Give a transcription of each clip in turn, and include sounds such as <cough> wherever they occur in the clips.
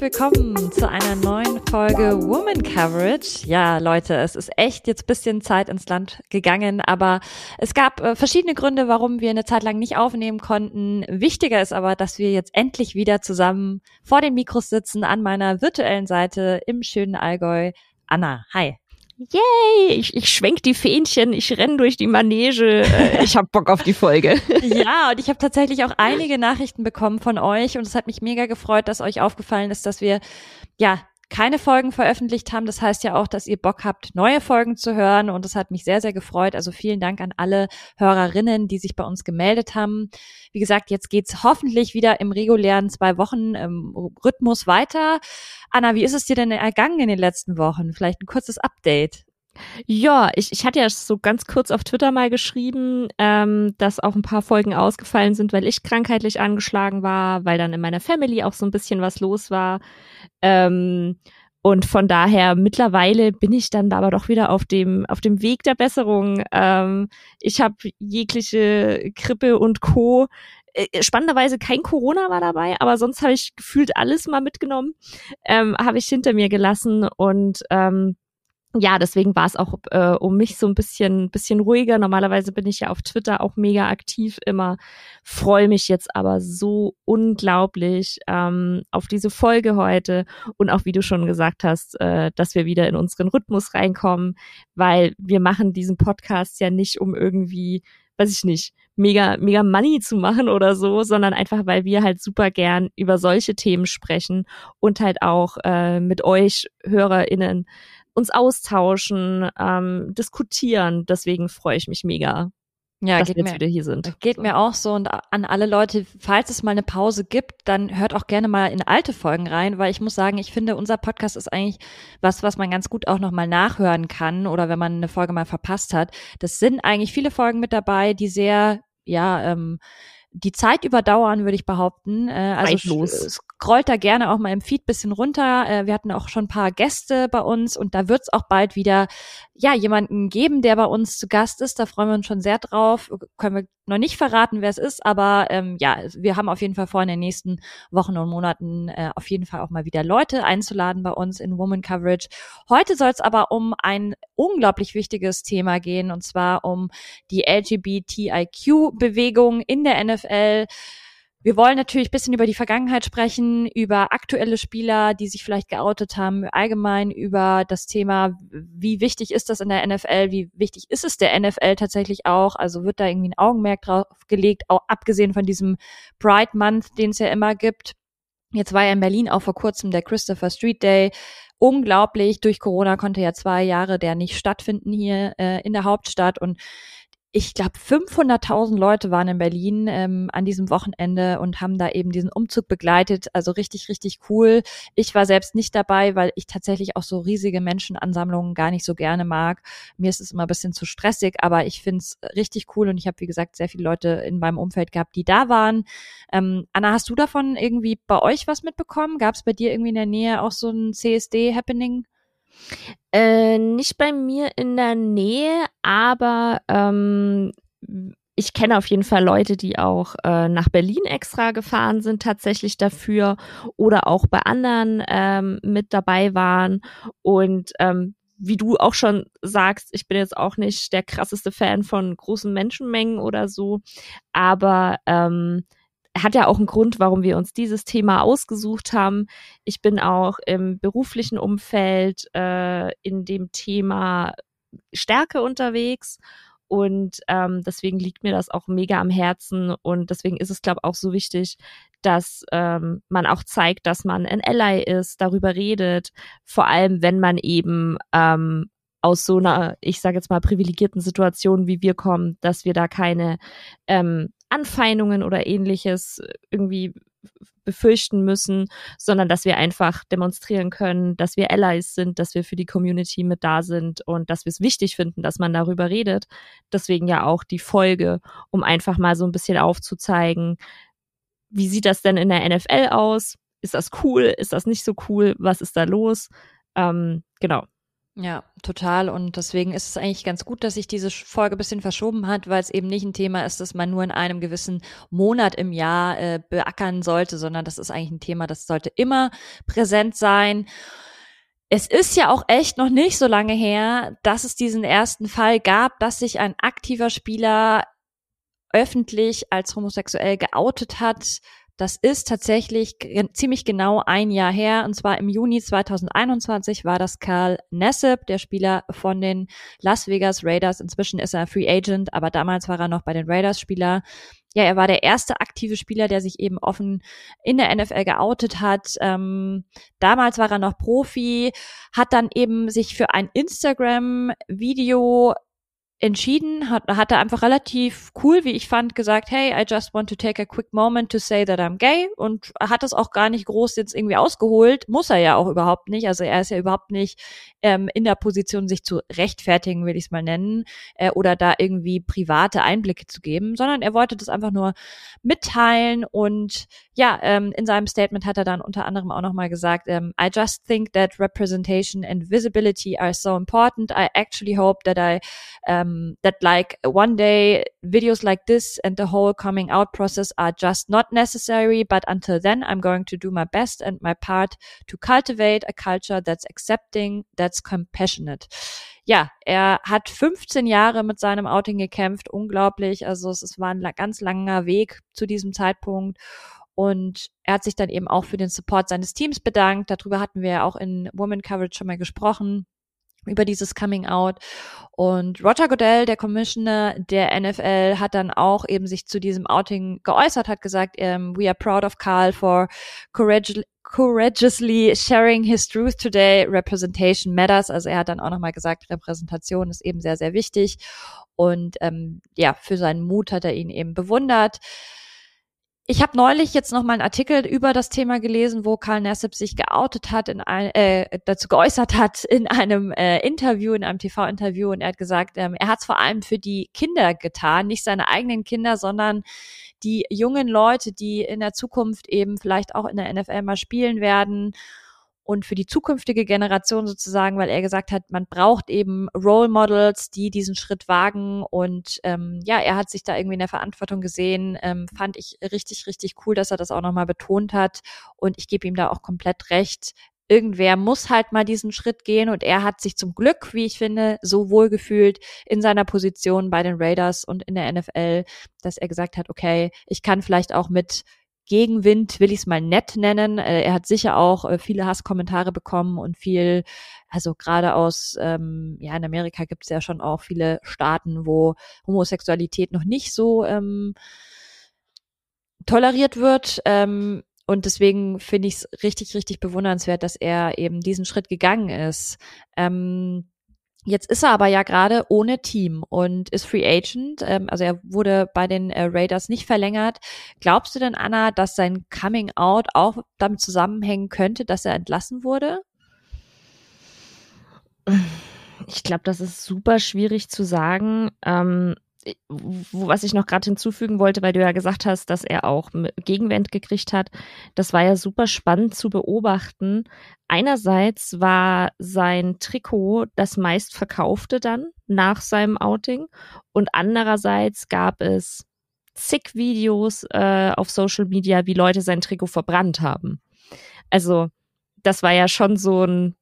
herzlich willkommen zu einer neuen Folge Woman Coverage. Ja, Leute, es ist echt jetzt bisschen Zeit ins Land gegangen, aber es gab äh, verschiedene Gründe, warum wir eine Zeit lang nicht aufnehmen konnten. Wichtiger ist aber, dass wir jetzt endlich wieder zusammen vor den Mikros sitzen an meiner virtuellen Seite im schönen Allgäu. Anna, hi. Yay, ich, ich schwenk die Fähnchen, ich renn durch die Manege, äh, ich hab Bock auf die Folge. <laughs> ja, und ich habe tatsächlich auch einige Nachrichten bekommen von euch und es hat mich mega gefreut, dass euch aufgefallen ist, dass wir ja keine Folgen veröffentlicht haben. Das heißt ja auch, dass ihr Bock habt, neue Folgen zu hören. Und das hat mich sehr, sehr gefreut. Also vielen Dank an alle Hörerinnen, die sich bei uns gemeldet haben. Wie gesagt, jetzt geht's hoffentlich wieder im regulären zwei Wochen ähm, Rhythmus weiter. Anna, wie ist es dir denn ergangen in den letzten Wochen? Vielleicht ein kurzes Update. Ja, ich, ich hatte ja so ganz kurz auf Twitter mal geschrieben, ähm, dass auch ein paar Folgen ausgefallen sind, weil ich krankheitlich angeschlagen war, weil dann in meiner Family auch so ein bisschen was los war. Ähm, und von daher mittlerweile bin ich dann aber doch wieder auf dem auf dem Weg der Besserung. Ähm, ich habe jegliche Grippe und Co. Äh, spannenderweise kein Corona war dabei, aber sonst habe ich gefühlt alles mal mitgenommen, ähm, habe ich hinter mir gelassen und ähm, ja, deswegen war es auch äh, um mich so ein bisschen, bisschen ruhiger. Normalerweise bin ich ja auf Twitter auch mega aktiv immer. Freue mich jetzt aber so unglaublich ähm, auf diese Folge heute und auch, wie du schon gesagt hast, äh, dass wir wieder in unseren Rhythmus reinkommen, weil wir machen diesen Podcast ja nicht, um irgendwie, weiß ich nicht, mega, mega Money zu machen oder so, sondern einfach, weil wir halt super gern über solche Themen sprechen und halt auch äh, mit euch HörerInnen uns austauschen, ähm, diskutieren. Deswegen freue ich mich mega. Ja, dass wir jetzt mir, wieder hier sind. Geht mir auch so und an alle Leute, falls es mal eine Pause gibt, dann hört auch gerne mal in alte Folgen rein, weil ich muss sagen, ich finde, unser Podcast ist eigentlich was, was man ganz gut auch nochmal nachhören kann oder wenn man eine Folge mal verpasst hat. Das sind eigentlich viele Folgen mit dabei, die sehr, ja, ähm, die Zeit überdauern, würde ich behaupten. Äh, also scrollt da gerne auch mal im Feed bisschen runter. Äh, wir hatten auch schon ein paar Gäste bei uns und da wird es auch bald wieder ja jemanden geben, der bei uns zu Gast ist. Da freuen wir uns schon sehr drauf. Können wir noch nicht verraten, wer es ist, aber ähm, ja, wir haben auf jeden Fall vor, in den nächsten Wochen und Monaten äh, auf jeden Fall auch mal wieder Leute einzuladen bei uns in Woman Coverage. Heute soll es aber um ein unglaublich wichtiges Thema gehen und zwar um die LGBTIQ-Bewegung in der NFL. Wir wollen natürlich bisschen über die Vergangenheit sprechen, über aktuelle Spieler, die sich vielleicht geoutet haben, allgemein über das Thema, wie wichtig ist das in der NFL, wie wichtig ist es der NFL tatsächlich auch, also wird da irgendwie ein Augenmerk drauf gelegt, auch abgesehen von diesem Pride Month, den es ja immer gibt. Jetzt war ja in Berlin auch vor kurzem der Christopher Street Day. Unglaublich, durch Corona konnte ja zwei Jahre der nicht stattfinden hier äh, in der Hauptstadt und ich glaube, 500.000 Leute waren in Berlin ähm, an diesem Wochenende und haben da eben diesen Umzug begleitet. Also richtig, richtig cool. Ich war selbst nicht dabei, weil ich tatsächlich auch so riesige Menschenansammlungen gar nicht so gerne mag. Mir ist es immer ein bisschen zu stressig, aber ich finde es richtig cool und ich habe, wie gesagt, sehr viele Leute in meinem Umfeld gehabt, die da waren. Ähm, Anna, hast du davon irgendwie bei euch was mitbekommen? Gab es bei dir irgendwie in der Nähe auch so ein CSD-Happening? Äh, nicht bei mir in der Nähe, aber ähm, ich kenne auf jeden Fall Leute, die auch äh, nach Berlin extra gefahren sind, tatsächlich dafür oder auch bei anderen ähm, mit dabei waren. Und ähm, wie du auch schon sagst, ich bin jetzt auch nicht der krasseste Fan von großen Menschenmengen oder so, aber ähm, hat ja auch einen Grund, warum wir uns dieses Thema ausgesucht haben. Ich bin auch im beruflichen Umfeld äh, in dem Thema Stärke unterwegs und ähm, deswegen liegt mir das auch mega am Herzen und deswegen ist es, glaube ich, auch so wichtig, dass ähm, man auch zeigt, dass man ein Ally ist, darüber redet, vor allem wenn man eben ähm, aus so einer, ich sage jetzt mal, privilegierten Situation wie wir kommen, dass wir da keine ähm, Anfeindungen oder ähnliches irgendwie befürchten müssen, sondern dass wir einfach demonstrieren können, dass wir Allies sind, dass wir für die Community mit da sind und dass wir es wichtig finden, dass man darüber redet. Deswegen ja auch die Folge, um einfach mal so ein bisschen aufzuzeigen, wie sieht das denn in der NFL aus? Ist das cool? Ist das nicht so cool? Was ist da los? Ähm, genau. Ja, total. Und deswegen ist es eigentlich ganz gut, dass sich diese Folge bisschen verschoben hat, weil es eben nicht ein Thema ist, das man nur in einem gewissen Monat im Jahr äh, beackern sollte, sondern das ist eigentlich ein Thema, das sollte immer präsent sein. Es ist ja auch echt noch nicht so lange her, dass es diesen ersten Fall gab, dass sich ein aktiver Spieler öffentlich als homosexuell geoutet hat das ist tatsächlich ziemlich genau ein Jahr her. Und zwar im Juni 2021 war das Karl Nessep, der Spieler von den Las Vegas Raiders. Inzwischen ist er Free Agent, aber damals war er noch bei den Raiders Spieler. Ja, er war der erste aktive Spieler, der sich eben offen in der NFL geoutet hat. Ähm, damals war er noch Profi, hat dann eben sich für ein Instagram-Video entschieden, hat, hat er einfach relativ cool, wie ich fand, gesagt, hey, I just want to take a quick moment to say that I'm gay und hat es auch gar nicht groß jetzt irgendwie ausgeholt, muss er ja auch überhaupt nicht, also er ist ja überhaupt nicht ähm, in der Position, sich zu rechtfertigen, will ich es mal nennen, äh, oder da irgendwie private Einblicke zu geben, sondern er wollte das einfach nur mitteilen und ja, ähm, in seinem Statement hat er dann unter anderem auch nochmal gesagt, ähm, I just think that representation and visibility are so important. I actually hope that I um, that like one day videos like this and the whole coming out process are just not necessary. But until then, I'm going to do my best and my part to cultivate a culture that's accepting, that's compassionate. Ja, er hat 15 Jahre mit seinem Outing gekämpft. Unglaublich. Also es, es war ein ganz langer Weg zu diesem Zeitpunkt. Und er hat sich dann eben auch für den Support seines Teams bedankt. Darüber hatten wir ja auch in Woman Coverage schon mal gesprochen über dieses Coming Out. Und Roger Goodell, der Commissioner der NFL, hat dann auch eben sich zu diesem Outing geäußert, hat gesagt, um, ähm, we are proud of Carl for courage courageously sharing his truth today. Representation matters. Also er hat dann auch nochmal gesagt, Repräsentation ist eben sehr, sehr wichtig. Und ähm, ja, für seinen Mut hat er ihn eben bewundert. Ich habe neulich jetzt noch mal einen Artikel über das Thema gelesen, wo Karl Nassib sich geoutet hat, in ein, äh, dazu geäußert hat in einem äh, Interview, in einem TV-Interview und er hat gesagt, ähm, er hat es vor allem für die Kinder getan, nicht seine eigenen Kinder, sondern die jungen Leute, die in der Zukunft eben vielleicht auch in der NFL mal spielen werden und für die zukünftige Generation sozusagen, weil er gesagt hat, man braucht eben Role Models, die diesen Schritt wagen. Und ähm, ja, er hat sich da irgendwie in der Verantwortung gesehen, ähm, fand ich richtig, richtig cool, dass er das auch nochmal betont hat. Und ich gebe ihm da auch komplett recht. Irgendwer muss halt mal diesen Schritt gehen. Und er hat sich zum Glück, wie ich finde, so wohl gefühlt in seiner Position bei den Raiders und in der NFL, dass er gesagt hat, okay, ich kann vielleicht auch mit Gegenwind, will ich es mal nett nennen. Äh, er hat sicher auch äh, viele Hasskommentare bekommen und viel, also gerade aus, ähm, ja, in Amerika gibt es ja schon auch viele Staaten, wo Homosexualität noch nicht so ähm, toleriert wird. Ähm, und deswegen finde ich es richtig, richtig bewundernswert, dass er eben diesen Schritt gegangen ist. Ähm, Jetzt ist er aber ja gerade ohne Team und ist Free Agent. Ähm, also er wurde bei den äh, Raiders nicht verlängert. Glaubst du denn, Anna, dass sein Coming Out auch damit zusammenhängen könnte, dass er entlassen wurde? Ich glaube, das ist super schwierig zu sagen. Ähm, was ich noch gerade hinzufügen wollte, weil du ja gesagt hast, dass er auch Gegenwind gekriegt hat, das war ja super spannend zu beobachten. Einerseits war sein Trikot das meistverkaufte dann nach seinem Outing und andererseits gab es zig Videos äh, auf Social Media, wie Leute sein Trikot verbrannt haben. Also das war ja schon so ein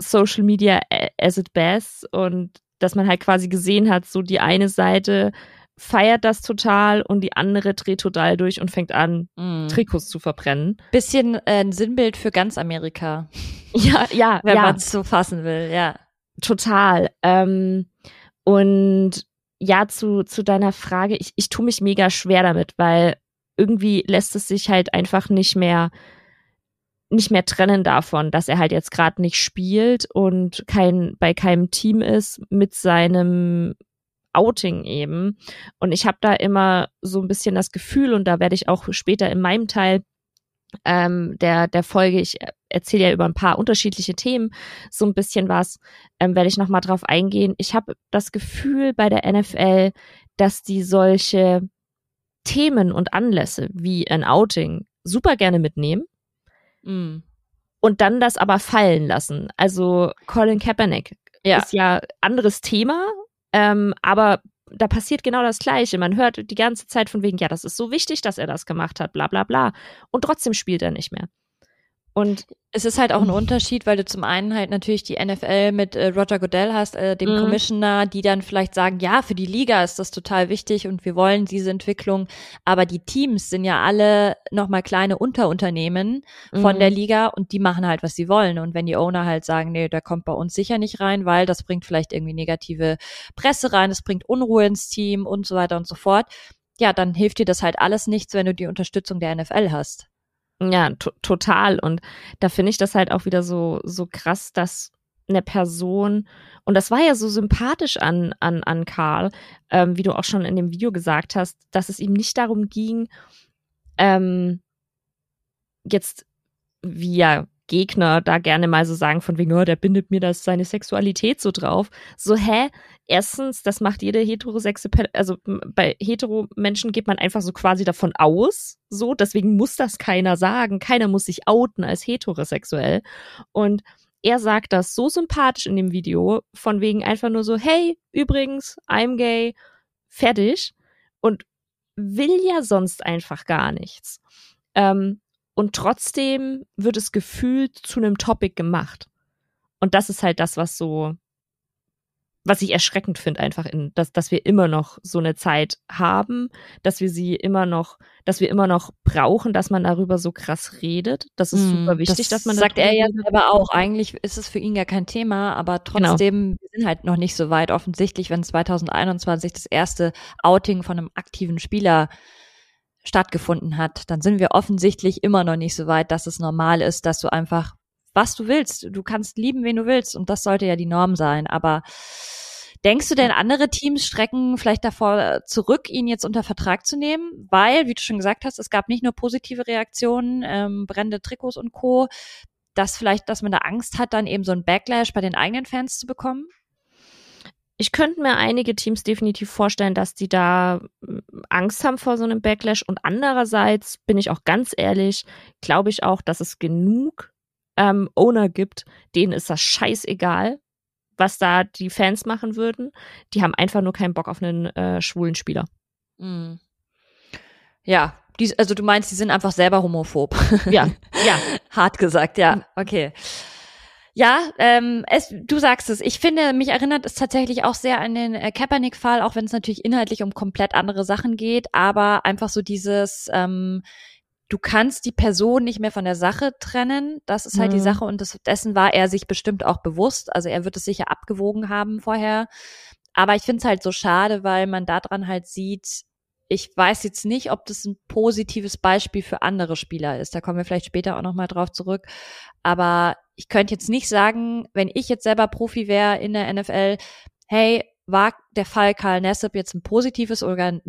Social Media as it best und dass man halt quasi gesehen hat, so die eine Seite feiert das total und die andere dreht total durch und fängt an, mm. Trikots zu verbrennen. Bisschen äh, ein Sinnbild für ganz Amerika. <laughs> Ja, ja, wenn ja. man es so fassen will, ja. Total. Ähm, und ja, zu, zu deiner Frage, ich, ich tue mich mega schwer damit, weil irgendwie lässt es sich halt einfach nicht mehr nicht mehr trennen davon, dass er halt jetzt gerade nicht spielt und kein bei keinem Team ist mit seinem Outing eben. Und ich habe da immer so ein bisschen das Gefühl, und da werde ich auch später in meinem Teil ähm, der, der Folge, ich erzähle ja über ein paar unterschiedliche Themen, so ein bisschen was, ähm, werde ich nochmal drauf eingehen. Ich habe das Gefühl bei der NFL, dass die solche Themen und Anlässe wie ein Outing super gerne mitnehmen Mm. und dann das aber fallen lassen. Also Colin Kaepernick ja. ist ja anderes Thema, ähm, aber da passiert genau das Gleiche. Man hört die ganze Zeit von wegen, ja, das ist so wichtig, dass er das gemacht hat, bla bla bla. Und trotzdem spielt er nicht mehr. Und es ist halt auch ein Unterschied, weil du zum einen halt natürlich die NFL mit äh, Roger Goodell hast, äh, dem mhm. Commissioner, die dann vielleicht sagen, ja, für die Liga ist das total wichtig und wir wollen diese Entwicklung. Aber die Teams sind ja alle nochmal kleine Unterunternehmen von mhm. der Liga und die machen halt, was sie wollen. Und wenn die Owner halt sagen, nee, der kommt bei uns sicher nicht rein, weil das bringt vielleicht irgendwie negative Presse rein, es bringt Unruhe ins Team und so weiter und so fort. Ja, dann hilft dir das halt alles nichts, wenn du die Unterstützung der NFL hast. Ja, total. Und da finde ich das halt auch wieder so, so krass, dass eine Person, und das war ja so sympathisch an, an, an Karl, ähm, wie du auch schon in dem Video gesagt hast, dass es ihm nicht darum ging, ähm, jetzt, wie ja Gegner da gerne mal so sagen von wegen, oh, der bindet mir das seine Sexualität so drauf. So, hä? Erstens, das macht jede heterosexe, also bei hetero Menschen geht man einfach so quasi davon aus, so, deswegen muss das keiner sagen. Keiner muss sich outen als heterosexuell. Und er sagt das so sympathisch in dem Video, von wegen einfach nur so, hey, übrigens, I'm gay, fertig. Und will ja sonst einfach gar nichts. Ähm, und trotzdem wird es gefühlt zu einem Topic gemacht. Und das ist halt das, was so, was ich erschreckend finde, einfach in, dass, dass wir immer noch so eine Zeit haben, dass wir sie immer noch, dass wir immer noch brauchen, dass man darüber so krass redet. Das ist mm, super wichtig, das dass man sagt er ja selber auch. Eigentlich ist es für ihn ja kein Thema, aber genau. trotzdem genau. wir sind halt noch nicht so weit. Offensichtlich, wenn 2021 das erste Outing von einem aktiven Spieler stattgefunden hat, dann sind wir offensichtlich immer noch nicht so weit, dass es normal ist, dass du einfach, was du willst, du kannst lieben, wen du willst und das sollte ja die Norm sein. Aber denkst du denn, andere Teams strecken vielleicht davor zurück, ihn jetzt unter Vertrag zu nehmen? Weil, wie du schon gesagt hast, es gab nicht nur positive Reaktionen, ähm, brennende Trikots und Co., dass vielleicht, dass man da Angst hat, dann eben so ein Backlash bei den eigenen Fans zu bekommen? ich könnte mir einige Teams definitiv vorstellen, dass die da hm, Angst haben vor so einem Backlash. Und andererseits bin ich auch ganz ehrlich, glaube ich auch, dass es genug ähm, Owner gibt, denen ist das scheißegal, was da die Fans machen würden. Die haben einfach nur keinen Bock auf einen äh, schwulen Spieler. Mhm. Ja, die, also du meinst, die sind einfach selber homophob. <laughs> Ja, ja. Hart gesagt, ja. Okay. Ja, ähm, es, du sagst es. Ich finde, mich erinnert es tatsächlich auch sehr an den äh, Kaepernick-Fall, auch wenn es natürlich inhaltlich um komplett andere Sachen geht, aber einfach so dieses, ähm, du kannst die Person nicht mehr von der Sache trennen. Das ist halt mhm. die Sache und das, dessen war er sich bestimmt auch bewusst. Also er wird es sicher abgewogen haben vorher. Aber ich finde es halt so schade, weil man daran halt sieht, ich weiß jetzt nicht, ob das ein positives Beispiel für andere Spieler ist. Da kommen wir vielleicht später auch nochmal drauf zurück. Aber ich könnte jetzt nicht sagen, wenn ich jetzt selber Profi wäre in der NFL, hey, war der Fall Karl Nessep jetzt ein positives oder ein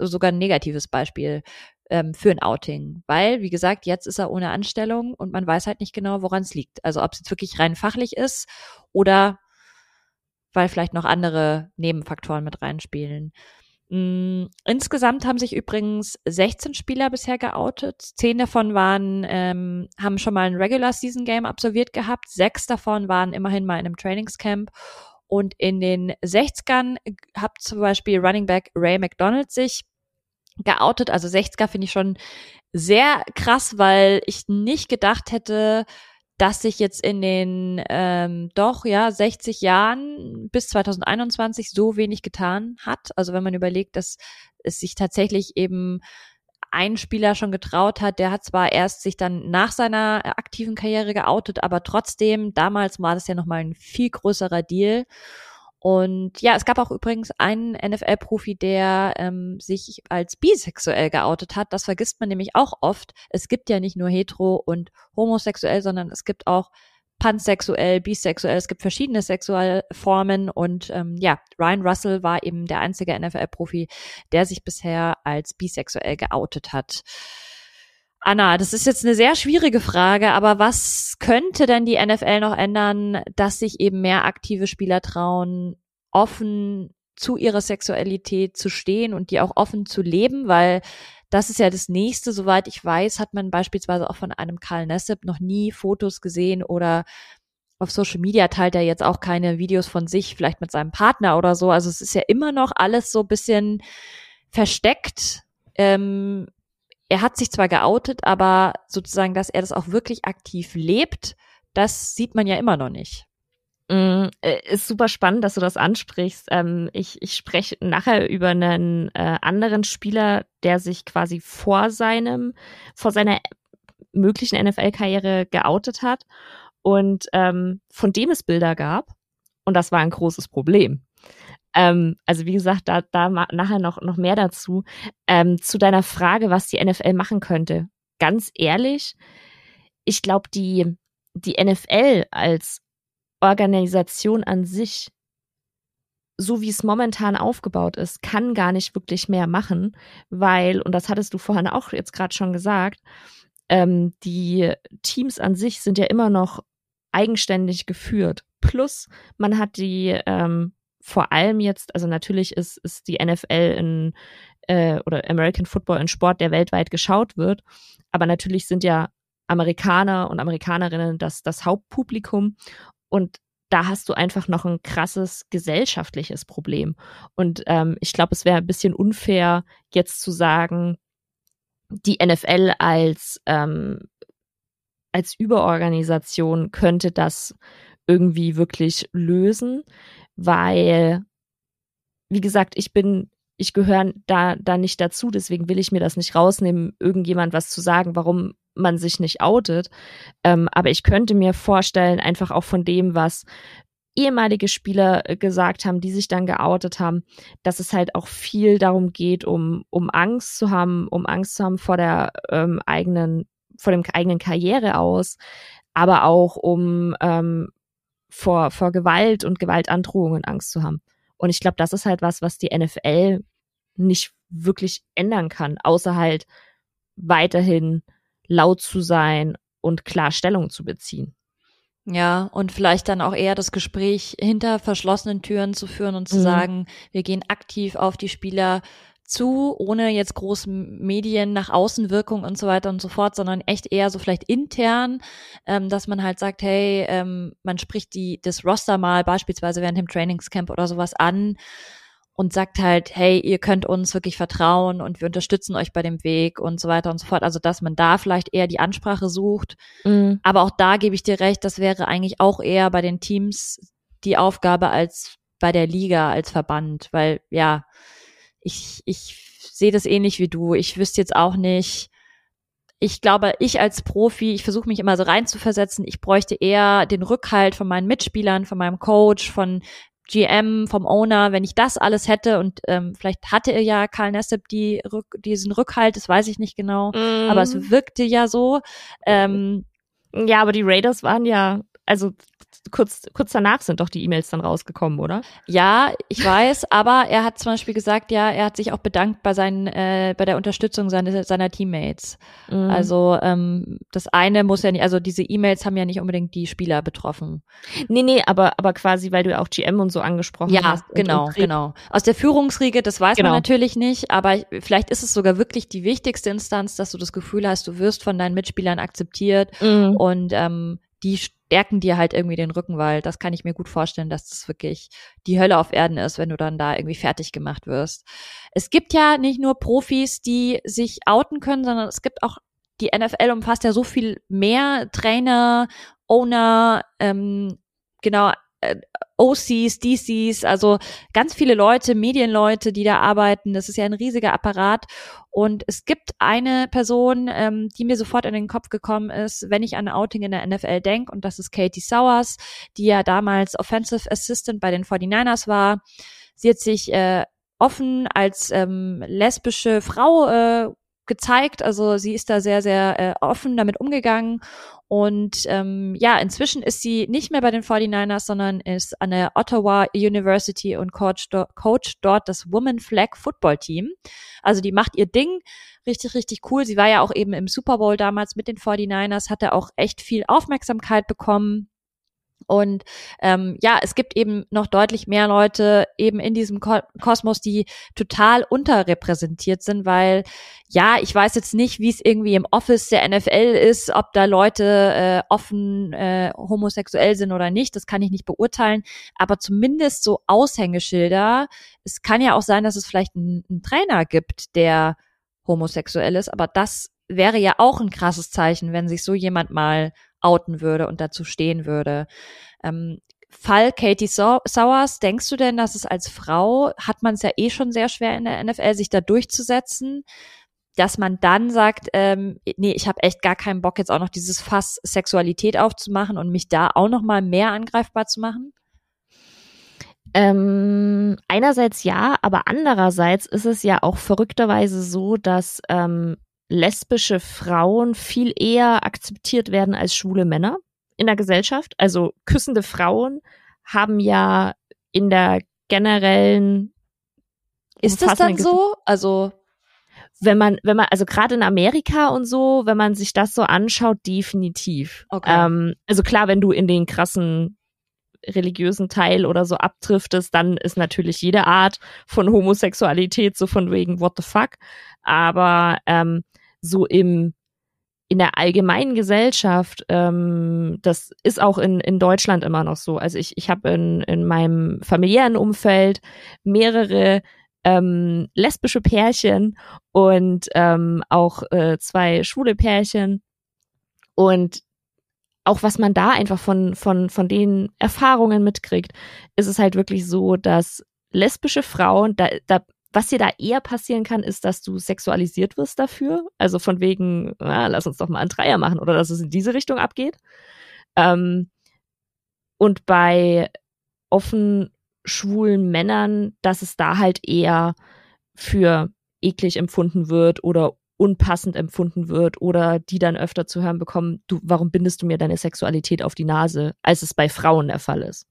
sogar ein negatives Beispiel ähm, für ein Outing? Weil, wie gesagt, jetzt ist er ohne Anstellung und man weiß halt nicht genau, woran es liegt. Also ob es jetzt wirklich rein fachlich ist oder weil vielleicht noch andere Nebenfaktoren mit reinspielen. Mm, insgesamt haben sich übrigens 16 Spieler bisher geoutet. Zehn davon waren, ähm, haben schon mal ein Regular Season Game absolviert gehabt. Sechs davon waren immerhin mal in einem Trainingscamp. Und in den 60ern hat zum Beispiel Running Back Ray McDonald sich geoutet. Also 60er finde ich schon sehr krass, weil ich nicht gedacht hätte, dass sich jetzt in den ähm, doch ja 60 Jahren bis 2021 so wenig getan hat. Also wenn man überlegt, dass es sich tatsächlich eben ein Spieler schon getraut hat, der hat zwar erst sich dann nach seiner aktiven Karriere geoutet, aber trotzdem, damals war das ja nochmal ein viel größerer Deal. Und ja, es gab auch übrigens einen NFL-Profi, der ähm, sich als bisexuell geoutet hat. Das vergisst man nämlich auch oft. Es gibt ja nicht nur hetero und homosexuell, sondern es gibt auch pansexuell, bisexuell, es gibt verschiedene Sexualformen und ähm, ja, Ryan Russell war eben der einzige NFL-Profi, der sich bisher als bisexuell geoutet hat. Anna, das ist jetzt eine sehr schwierige Frage, aber was könnte denn die NFL noch ändern, dass sich eben mehr aktive Spieler trauen, offen zu ihrer Sexualität zu stehen und die auch offen zu leben, weil das ist ja das nächste, soweit ich weiß, hat man beispielsweise auch von einem Karl Nessep noch nie Fotos gesehen oder auf Social Media teilt er jetzt auch keine Videos von sich, vielleicht mit seinem Partner oder so. Also es ist ja immer noch alles so bisschen versteckt. Ähm, er hat sich zwar geoutet, aber sozusagen, dass er das auch wirklich aktiv lebt, das sieht man ja immer noch nicht. Mm, äh, ist super spannend, dass du das ansprichst. Ähm, ich, ich spreche nachher über einen äh, anderen Spieler, der sich quasi vor seinem, vor seiner möglichen NFL-Karriere geoutet hat und ähm, von dem es Bilder gab. Und das war ein großes Problem. Ähm, also wie gesagt, da, da nachher noch, noch mehr dazu. Ähm, zu deiner Frage, was die NFL machen könnte. Ganz ehrlich, ich glaube, die, die NFL als Organisation an sich, so wie es momentan aufgebaut ist, kann gar nicht wirklich mehr machen, weil, und das hattest du vorhin auch jetzt gerade schon gesagt, ähm, die Teams an sich sind ja immer noch eigenständig geführt. Plus, man hat die ähm, vor allem jetzt, also natürlich ist, ist die NFL in äh, oder American Football ein Sport, der weltweit geschaut wird, aber natürlich sind ja Amerikaner und Amerikanerinnen das, das Hauptpublikum. Und da hast du einfach noch ein krasses gesellschaftliches Problem. Und ähm, ich glaube, es wäre ein bisschen unfair, jetzt zu sagen, die NFL als, ähm, als Überorganisation könnte das irgendwie wirklich lösen, weil, wie gesagt, ich bin, ich gehöre da, da nicht dazu, deswegen will ich mir das nicht rausnehmen, irgendjemand was zu sagen, warum man sich nicht outet. Ähm, aber ich könnte mir vorstellen, einfach auch von dem, was ehemalige Spieler äh, gesagt haben, die sich dann geoutet haben, dass es halt auch viel darum geht, um, um Angst zu haben, um Angst zu haben vor der ähm, eigenen, vor dem eigenen Karriere aus, aber auch um ähm, vor, vor Gewalt und Gewaltandrohungen Angst zu haben. Und ich glaube, das ist halt was, was die NFL nicht wirklich ändern kann, außer halt weiterhin laut zu sein und klar Stellung zu beziehen. Ja, und vielleicht dann auch eher das Gespräch hinter verschlossenen Türen zu führen und zu mhm. sagen, wir gehen aktiv auf die Spieler zu, ohne jetzt große Medien nach Außenwirkung und so weiter und so fort, sondern echt eher so vielleicht intern, ähm, dass man halt sagt, hey, ähm, man spricht die das Roster mal beispielsweise während dem Trainingscamp oder sowas an und sagt halt, hey, ihr könnt uns wirklich vertrauen und wir unterstützen euch bei dem Weg und so weiter und so fort. Also, dass man da vielleicht eher die Ansprache sucht. Mhm. Aber auch da gebe ich dir recht, das wäre eigentlich auch eher bei den Teams die Aufgabe als bei der Liga als Verband, weil ja, ich, ich sehe das ähnlich wie du. Ich wüsste jetzt auch nicht, ich glaube, ich als Profi, ich versuche mich immer so reinzuversetzen, ich bräuchte eher den Rückhalt von meinen Mitspielern, von meinem Coach, von GM, vom Owner, wenn ich das alles hätte und ähm, vielleicht hatte er ja Karl Nessep die Rück, diesen Rückhalt, das weiß ich nicht genau, mm. aber es wirkte ja so. Ähm, ja, aber die Raiders waren ja, also kurz, kurz danach sind doch die E-Mails dann rausgekommen, oder? Ja, ich weiß, aber er hat zum Beispiel gesagt, ja, er hat sich auch bedankt bei seinen, äh, bei der Unterstützung seine, seiner Teammates. Mhm. Also ähm, das eine muss ja nicht, also diese E-Mails haben ja nicht unbedingt die Spieler betroffen. Nee, nee, aber, aber quasi, weil du ja auch GM und so angesprochen ja, hast. Ja, genau, genau. Aus der Führungsriege, das weiß genau. man natürlich nicht, aber vielleicht ist es sogar wirklich die wichtigste Instanz, dass du das Gefühl hast, du wirst von deinen Mitspielern akzeptiert mhm. und ähm, die stärken dir halt irgendwie den Rücken, weil das kann ich mir gut vorstellen, dass das wirklich die Hölle auf Erden ist, wenn du dann da irgendwie fertig gemacht wirst. Es gibt ja nicht nur Profis, die sich outen können, sondern es gibt auch die NFL umfasst ja so viel mehr Trainer, Owner, ähm, genau, OCs, DCs, also ganz viele Leute, Medienleute, die da arbeiten. Das ist ja ein riesiger Apparat. Und es gibt eine Person, ähm, die mir sofort in den Kopf gekommen ist, wenn ich an Outing in der NFL denke, und das ist Katie Sowers, die ja damals Offensive Assistant bei den 49ers war. Sie hat sich äh, offen als ähm, lesbische Frau äh, gezeigt. Also sie ist da sehr, sehr äh, offen damit umgegangen. Und ähm, ja, inzwischen ist sie nicht mehr bei den 49ers, sondern ist an der Ottawa University und coach, do coach dort das Woman Flag Football Team. Also die macht ihr Ding. Richtig, richtig cool. Sie war ja auch eben im Super Bowl damals mit den 49ers, hatte auch echt viel Aufmerksamkeit bekommen. Und ähm, ja, es gibt eben noch deutlich mehr Leute eben in diesem Ko Kosmos, die total unterrepräsentiert sind, weil ja, ich weiß jetzt nicht, wie es irgendwie im Office der NFL ist, ob da Leute äh, offen äh, homosexuell sind oder nicht, das kann ich nicht beurteilen, aber zumindest so Aushängeschilder. Es kann ja auch sein, dass es vielleicht einen, einen Trainer gibt, der homosexuell ist, aber das wäre ja auch ein krasses Zeichen, wenn sich so jemand mal outen würde und dazu stehen würde. Ähm, Fall Katie Sowers, denkst du denn, dass es als Frau, hat man es ja eh schon sehr schwer in der NFL, sich da durchzusetzen, dass man dann sagt, ähm, nee, ich habe echt gar keinen Bock, jetzt auch noch dieses Fass Sexualität aufzumachen und mich da auch noch mal mehr angreifbar zu machen? Ähm, einerseits ja, aber andererseits ist es ja auch verrückterweise so, dass ähm, lesbische Frauen viel eher akzeptiert werden als schwule Männer in der Gesellschaft. Also küssende Frauen haben ja in der generellen ist das dann so? Also wenn man, wenn man, also gerade in Amerika und so, wenn man sich das so anschaut, definitiv. Okay. Ähm, also klar, wenn du in den krassen religiösen Teil oder so abdriftest, dann ist natürlich jede Art von Homosexualität so von wegen what the fuck. Aber ähm, so im in der allgemeinen Gesellschaft, ähm, das ist auch in, in Deutschland immer noch so. Also ich, ich habe in, in meinem familiären Umfeld mehrere ähm, lesbische Pärchen und ähm, auch äh, zwei schwule Pärchen. Und auch was man da einfach von, von, von den Erfahrungen mitkriegt, ist es halt wirklich so, dass lesbische Frauen, da, da was dir da eher passieren kann, ist, dass du sexualisiert wirst dafür. Also von wegen, na, lass uns doch mal einen Dreier machen oder dass es in diese Richtung abgeht. Ähm, und bei offen schwulen Männern, dass es da halt eher für eklig empfunden wird oder unpassend empfunden wird oder die dann öfter zu hören bekommen, du, warum bindest du mir deine Sexualität auf die Nase, als es bei Frauen der Fall ist.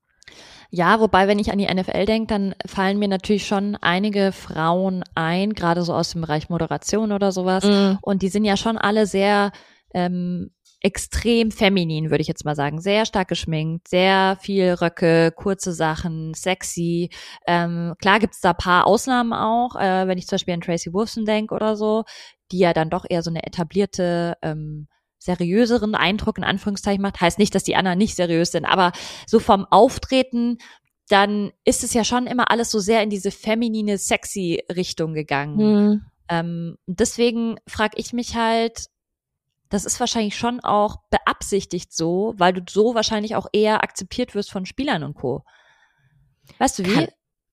Ja, wobei, wenn ich an die NFL denke, dann fallen mir natürlich schon einige Frauen ein, gerade so aus dem Bereich Moderation oder sowas. Mm. Und die sind ja schon alle sehr ähm, extrem feminin, würde ich jetzt mal sagen. Sehr stark geschminkt, sehr viel Röcke, kurze Sachen, sexy. Ähm, klar gibt's da paar Ausnahmen auch, äh, wenn ich zum Beispiel an Tracy Wolfson denke oder so, die ja dann doch eher so eine etablierte ähm, seriöseren Eindruck in Anführungszeichen macht. Heißt nicht, dass die anderen nicht seriös sind, aber so vom Auftreten, dann ist es ja schon immer alles so sehr in diese feminine, sexy Richtung gegangen. Mhm. Ähm, deswegen frage ich mich halt, das ist wahrscheinlich schon auch beabsichtigt so, weil du so wahrscheinlich auch eher akzeptiert wirst von Spielern und Co. Weißt du wie? Kann,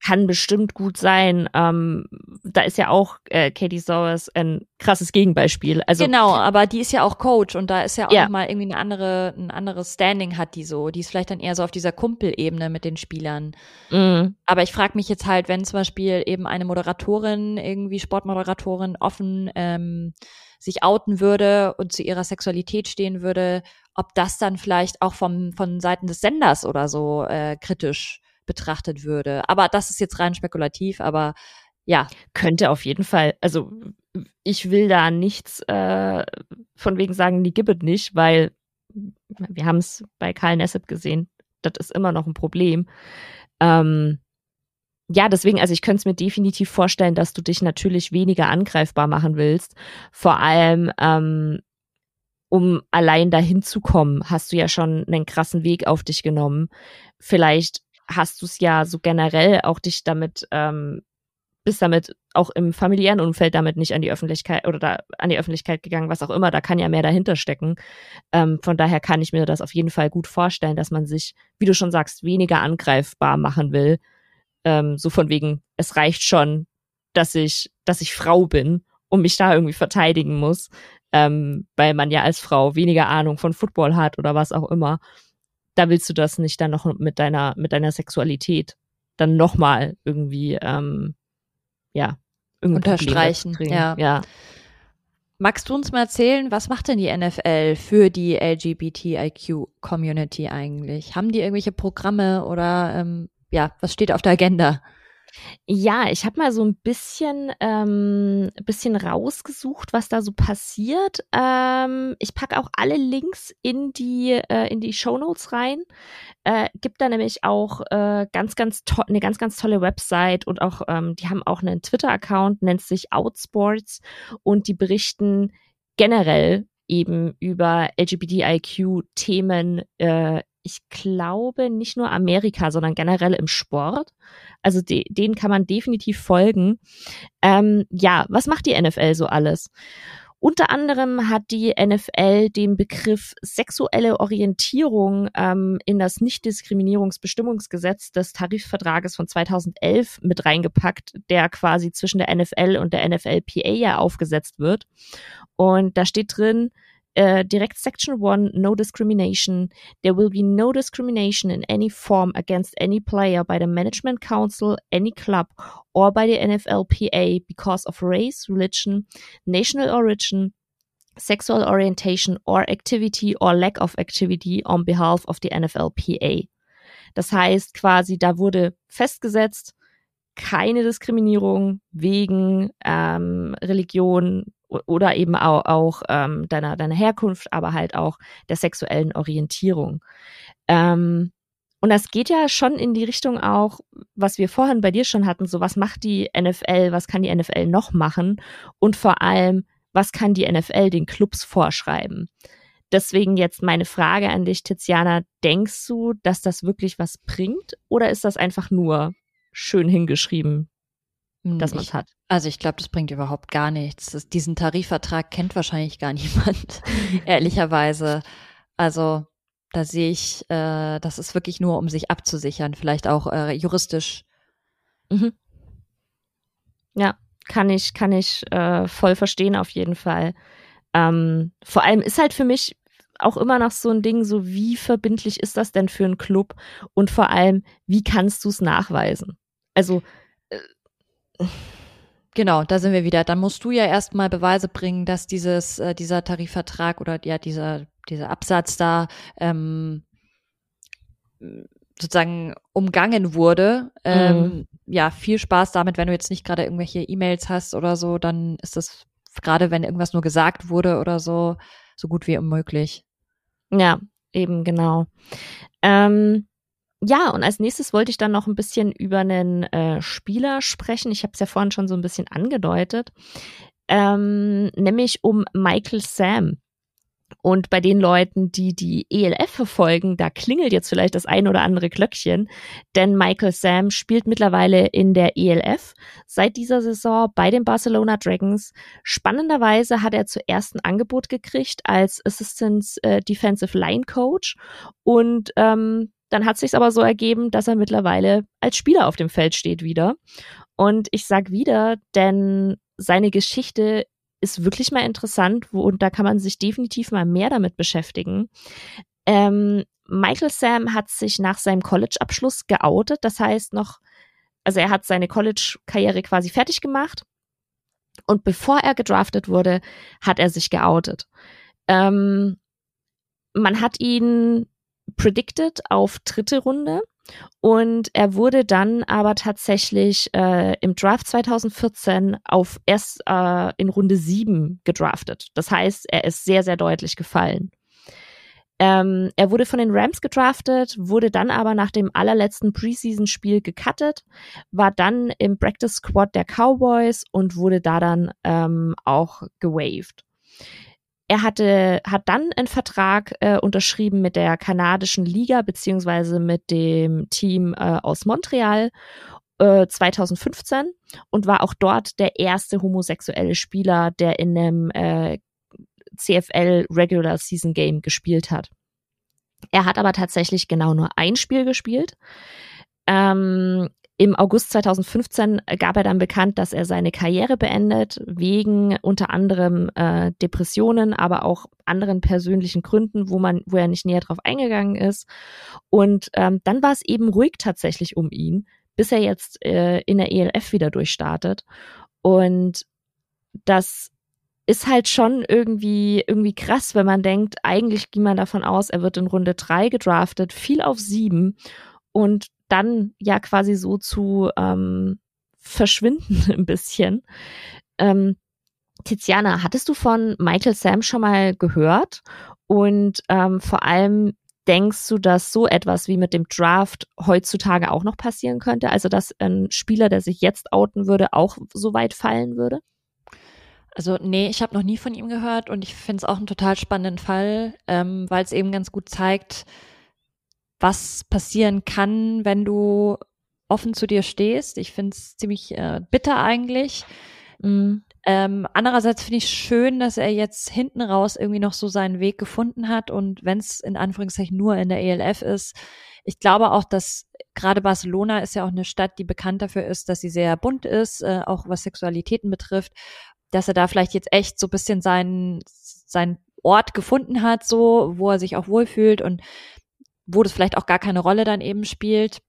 kann bestimmt gut sein. Ähm, da ist ja auch äh, Katie Sowers ein krasses Gegenbeispiel. Also genau, aber die ist ja auch Coach und da ist ja auch ja. mal irgendwie eine andere, ein anderes Standing hat die so. Die ist vielleicht dann eher so auf dieser Kumpelebene mit den Spielern. Mhm. Aber ich frage mich jetzt halt, wenn zum Beispiel eben eine Moderatorin, irgendwie Sportmoderatorin, offen ähm, sich outen würde und zu ihrer Sexualität stehen würde, ob das dann vielleicht auch vom von Seiten des Senders oder so äh, kritisch betrachtet würde. Aber das ist jetzt rein spekulativ, aber ja. Könnte auf jeden Fall. Also ich will da nichts äh, von wegen sagen, die gibt es nicht, weil wir haben es bei Karl Nessep gesehen. Das ist immer noch ein Problem. Ähm, ja, deswegen, also ich könnte es mir definitiv vorstellen, dass du dich natürlich weniger angreifbar machen willst. Vor allem, ähm, um allein dahin zu kommen, hast du ja schon einen krassen Weg auf dich genommen. Vielleicht hast du es ja so generell auch dich damit, ähm, bist damit auch im familiären Umfeld damit nicht an die Öffentlichkeit oder da an die Öffentlichkeit gegangen, was auch immer, da kann ja mehr dahinter stecken. Ähm, von daher kann ich mir das auf jeden Fall gut vorstellen, dass man sich, wie du schon sagst, weniger angreifbar machen will. Ähm, so von wegen, es reicht schon, dass ich, dass ich Frau bin und mich da irgendwie verteidigen muss, ähm, weil man ja als Frau weniger Ahnung von Football hat oder was auch immer da willst du das nicht dann noch mit deiner, mit deiner Sexualität dann nochmal irgendwie, ähm, ja, irgendwie unterstreichen. Ja. ja. Magst du uns mal erzählen, was macht denn die NFL für die LGBTIQ-Community eigentlich? Haben die irgendwelche Programme oder ähm, ja, was steht auf der Agenda? Ja, ich habe mal so ein bisschen, ähm, bisschen rausgesucht, was da so passiert. Ähm, ich packe auch alle Links in die, äh, in die Show Notes rein. Äh, gibt da nämlich auch äh, ganz, ganz eine ganz, ganz tolle Website und auch, ähm, die haben auch einen Twitter-Account, nennt sich Outsports und die berichten generell eben über LGBTIQ-Themen äh, ich glaube, nicht nur Amerika, sondern generell im Sport. Also de denen kann man definitiv folgen. Ähm, ja, was macht die NFL so alles? Unter anderem hat die NFL den Begriff sexuelle Orientierung ähm, in das Nichtdiskriminierungsbestimmungsgesetz des Tarifvertrages von 2011 mit reingepackt, der quasi zwischen der NFL und der NFLPA ja aufgesetzt wird. Und da steht drin, uh, direct section 1 no discrimination. There will be no discrimination in any form against any player by the management council any club or by the NFLPA because of race religion national origin sexual orientation or activity or lack of activity on behalf of the NFLPA das heißt quasi da wurde festgesetzt keine Diskriminierung wegen ähm, Religion, oder eben auch, auch ähm, deiner, deiner Herkunft, aber halt auch der sexuellen Orientierung. Ähm, und das geht ja schon in die Richtung auch, was wir vorhin bei dir schon hatten, so was macht die NFL, was kann die NFL noch machen und vor allem, was kann die NFL den Clubs vorschreiben? Deswegen jetzt meine Frage an dich, Tiziana, denkst du, dass das wirklich was bringt oder ist das einfach nur schön hingeschrieben, dass man es hat. Also ich glaube, das bringt überhaupt gar nichts. Das, diesen Tarifvertrag kennt wahrscheinlich gar <laughs> niemand, ehrlicherweise. Also da sehe ich, äh, das ist wirklich nur, um sich abzusichern, vielleicht auch äh, juristisch. Mhm. Ja, kann ich, kann ich äh, voll verstehen auf jeden Fall. Ähm, vor allem ist halt für mich auch immer noch so ein Ding, so wie verbindlich ist das denn für einen Club und vor allem, wie kannst du es nachweisen? Also Genau, da sind wir wieder. Dann musst du ja erstmal Beweise bringen, dass dieses, äh, dieser Tarifvertrag oder ja, dieser, dieser Absatz da ähm, sozusagen umgangen wurde. Ähm, mhm. Ja, viel Spaß damit, wenn du jetzt nicht gerade irgendwelche E-Mails hast oder so, dann ist das gerade, wenn irgendwas nur gesagt wurde oder so, so gut wie unmöglich. Ja, eben genau. Ähm, ja, und als nächstes wollte ich dann noch ein bisschen über einen äh, Spieler sprechen. Ich habe es ja vorhin schon so ein bisschen angedeutet, ähm, nämlich um Michael Sam. Und bei den Leuten, die die ELF verfolgen, da klingelt jetzt vielleicht das ein oder andere Glöckchen, denn Michael Sam spielt mittlerweile in der ELF seit dieser Saison bei den Barcelona Dragons. Spannenderweise hat er zuerst ein Angebot gekriegt als Assistant äh, Defensive Line Coach und ähm, dann hat sich aber so ergeben, dass er mittlerweile als Spieler auf dem Feld steht wieder. Und ich sag wieder, denn seine Geschichte ist wirklich mal interessant und da kann man sich definitiv mal mehr damit beschäftigen. Ähm, Michael Sam hat sich nach seinem College-Abschluss geoutet. Das heißt noch, also er hat seine College-Karriere quasi fertig gemacht. Und bevor er gedraftet wurde, hat er sich geoutet. Ähm, man hat ihn predicted auf dritte Runde. Und er wurde dann aber tatsächlich äh, im Draft 2014 auf erst äh, in Runde 7 gedraftet. Das heißt, er ist sehr, sehr deutlich gefallen. Ähm, er wurde von den Rams gedraftet, wurde dann aber nach dem allerletzten Preseason-Spiel gecuttet, war dann im Practice Squad der Cowboys und wurde da dann ähm, auch gewaved. Er hatte, hat dann einen Vertrag äh, unterschrieben mit der kanadischen Liga beziehungsweise mit dem Team äh, aus Montreal äh, 2015 und war auch dort der erste homosexuelle Spieler, der in einem äh, CFL Regular Season Game gespielt hat. Er hat aber tatsächlich genau nur ein Spiel gespielt. Ähm, im August 2015 gab er dann bekannt, dass er seine Karriere beendet, wegen unter anderem äh, Depressionen, aber auch anderen persönlichen Gründen, wo man, wo er nicht näher drauf eingegangen ist. Und ähm, dann war es eben ruhig tatsächlich um ihn, bis er jetzt äh, in der ELF wieder durchstartet. Und das ist halt schon irgendwie, irgendwie krass, wenn man denkt, eigentlich ging man davon aus, er wird in Runde drei gedraftet, viel auf sieben und dann ja quasi so zu ähm, verschwinden <laughs> ein bisschen. Ähm, Tiziana, hattest du von Michael Sam schon mal gehört? Und ähm, vor allem denkst du, dass so etwas wie mit dem Draft heutzutage auch noch passieren könnte? Also dass ein Spieler, der sich jetzt outen würde, auch so weit fallen würde? Also nee, ich habe noch nie von ihm gehört und ich finde es auch einen total spannenden Fall, ähm, weil es eben ganz gut zeigt, was passieren kann, wenn du offen zu dir stehst. Ich finde es ziemlich äh, bitter eigentlich. Mhm. Ähm, andererseits finde ich schön, dass er jetzt hinten raus irgendwie noch so seinen Weg gefunden hat und wenn es in Anführungszeichen nur in der ELF ist. Ich glaube auch, dass gerade Barcelona ist ja auch eine Stadt, die bekannt dafür ist, dass sie sehr bunt ist, äh, auch was Sexualitäten betrifft, dass er da vielleicht jetzt echt so bisschen seinen, seinen Ort gefunden hat, so, wo er sich auch wohlfühlt und wo das vielleicht auch gar keine Rolle dann eben spielt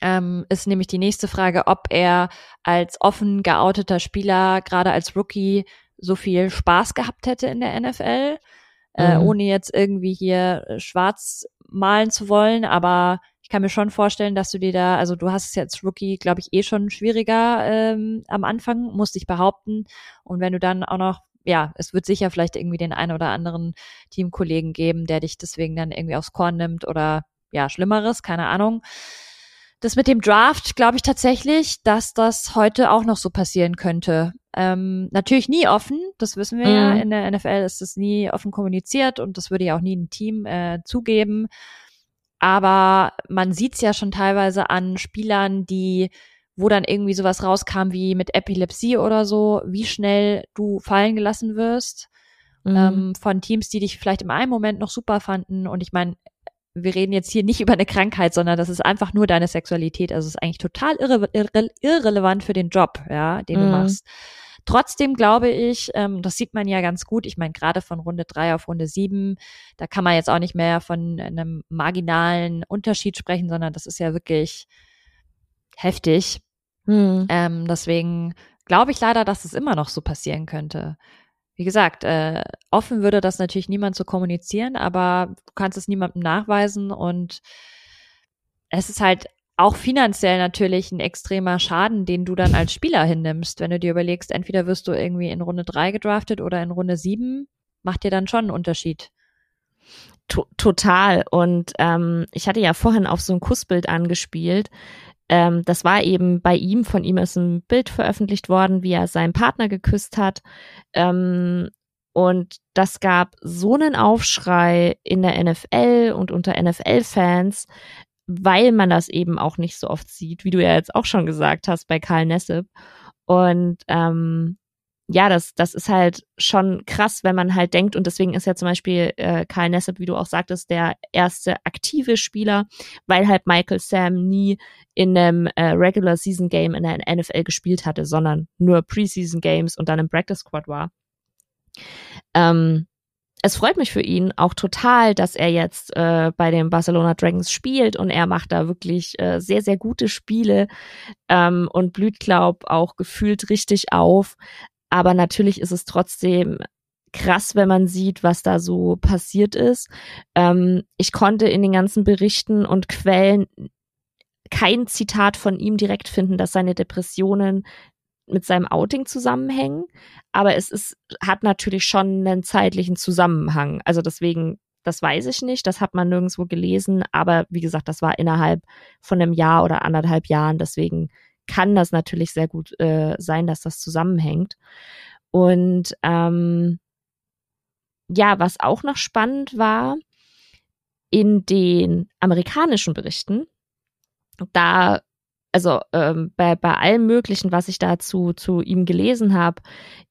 ähm, ist nämlich die nächste Frage, ob er als offen geouteter Spieler, gerade als Rookie, so viel Spaß gehabt hätte in der NFL, äh, mhm. ohne jetzt irgendwie hier äh, schwarz malen zu wollen. Aber ich kann mir schon vorstellen, dass du dir da, also du hast es jetzt Rookie, glaube ich, eh schon schwieriger ähm, am Anfang, musst dich behaupten. Und wenn du dann auch noch ja, es wird sicher vielleicht irgendwie den einen oder anderen Teamkollegen geben, der dich deswegen dann irgendwie aufs Korn nimmt oder ja, Schlimmeres, keine Ahnung. Das mit dem Draft glaube ich tatsächlich, dass das heute auch noch so passieren könnte. Ähm, natürlich nie offen, das wissen wir mhm. ja. In der NFL ist es nie offen kommuniziert und das würde ja auch nie ein Team äh, zugeben. Aber man sieht es ja schon teilweise an Spielern, die, wo dann irgendwie sowas rauskam wie mit Epilepsie oder so, wie schnell du fallen gelassen wirst. Mhm. Ähm, von Teams, die dich vielleicht im einen Moment noch super fanden. Und ich meine, wir reden jetzt hier nicht über eine Krankheit, sondern das ist einfach nur deine Sexualität. Also es ist eigentlich total irre irre irrelevant für den Job, ja, den mm. du mhm. machst. Trotzdem glaube ich, ähm, das sieht man ja ganz gut. Ich meine, gerade von Runde drei auf Runde sieben, da kann man jetzt auch nicht mehr von einem marginalen Unterschied sprechen, sondern das ist ja wirklich heftig. Mm. Ähm, deswegen glaube ich leider, dass es immer noch so passieren könnte wie gesagt, äh, offen würde das natürlich niemand so kommunizieren, aber du kannst es niemandem nachweisen und es ist halt auch finanziell natürlich ein extremer Schaden, den du dann als Spieler hinnimmst, wenn du dir überlegst, entweder wirst du irgendwie in Runde drei gedraftet oder in Runde sieben, macht dir dann schon einen Unterschied. Total. Und ähm, ich hatte ja vorhin auf so ein Kussbild angespielt. Ähm, das war eben bei ihm, von ihm ist ein Bild veröffentlicht worden, wie er seinen Partner geküsst hat. Ähm, und das gab so einen Aufschrei in der NFL und unter NFL-Fans, weil man das eben auch nicht so oft sieht, wie du ja jetzt auch schon gesagt hast bei Karl Nessep. Und ähm, ja, das, das ist halt schon krass, wenn man halt denkt, und deswegen ist ja zum Beispiel äh, Karl Nessep, wie du auch sagtest, der erste aktive Spieler, weil halt Michael Sam nie in einem äh, Regular Season Game in der NFL gespielt hatte, sondern nur Preseason Games und dann im Practice Squad war. Ähm, es freut mich für ihn auch total, dass er jetzt äh, bei den Barcelona Dragons spielt und er macht da wirklich äh, sehr, sehr gute Spiele ähm, und blüht, glaub, auch gefühlt richtig auf. Aber natürlich ist es trotzdem krass, wenn man sieht, was da so passiert ist. Ähm, ich konnte in den ganzen Berichten und Quellen kein Zitat von ihm direkt finden, dass seine Depressionen mit seinem Outing zusammenhängen. Aber es ist, hat natürlich schon einen zeitlichen Zusammenhang. Also deswegen, das weiß ich nicht, das hat man nirgendwo gelesen. Aber wie gesagt, das war innerhalb von einem Jahr oder anderthalb Jahren. Deswegen kann das natürlich sehr gut äh, sein, dass das zusammenhängt. Und ähm, ja, was auch noch spannend war, in den amerikanischen Berichten, da, also ähm, bei, bei allem Möglichen, was ich dazu zu ihm gelesen habe,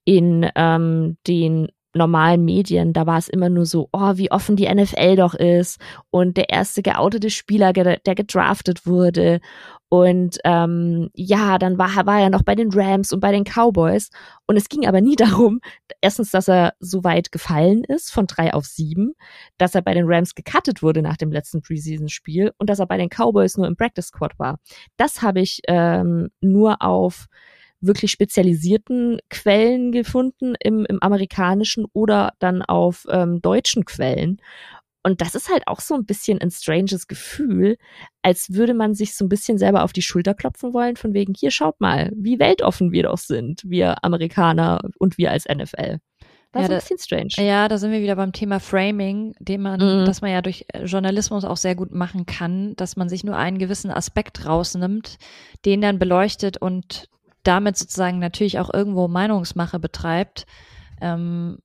in ähm, den normalen Medien, da war es immer nur so, oh, wie offen die NFL doch ist und der erste geoutete Spieler, der gedraftet wurde und ähm, ja, dann war, war er noch bei den Rams und bei den Cowboys. Und es ging aber nie <laughs> darum, erstens, dass er so weit gefallen ist, von drei auf sieben, dass er bei den Rams gecuttet wurde nach dem letzten Preseason-Spiel und dass er bei den Cowboys nur im Practice Squad war. Das habe ich ähm, nur auf wirklich spezialisierten Quellen gefunden im, im amerikanischen oder dann auf ähm, deutschen Quellen. Und das ist halt auch so ein bisschen ein stranges Gefühl, als würde man sich so ein bisschen selber auf die Schulter klopfen wollen, von wegen, hier schaut mal, wie weltoffen wir doch sind, wir Amerikaner und wir als NFL. War ja, so ein bisschen strange. Ja, da sind wir wieder beim Thema Framing, dem man, mhm. dass man ja durch äh, Journalismus auch sehr gut machen kann, dass man sich nur einen gewissen Aspekt rausnimmt, den dann beleuchtet und damit sozusagen natürlich auch irgendwo Meinungsmache betreibt. Ähm,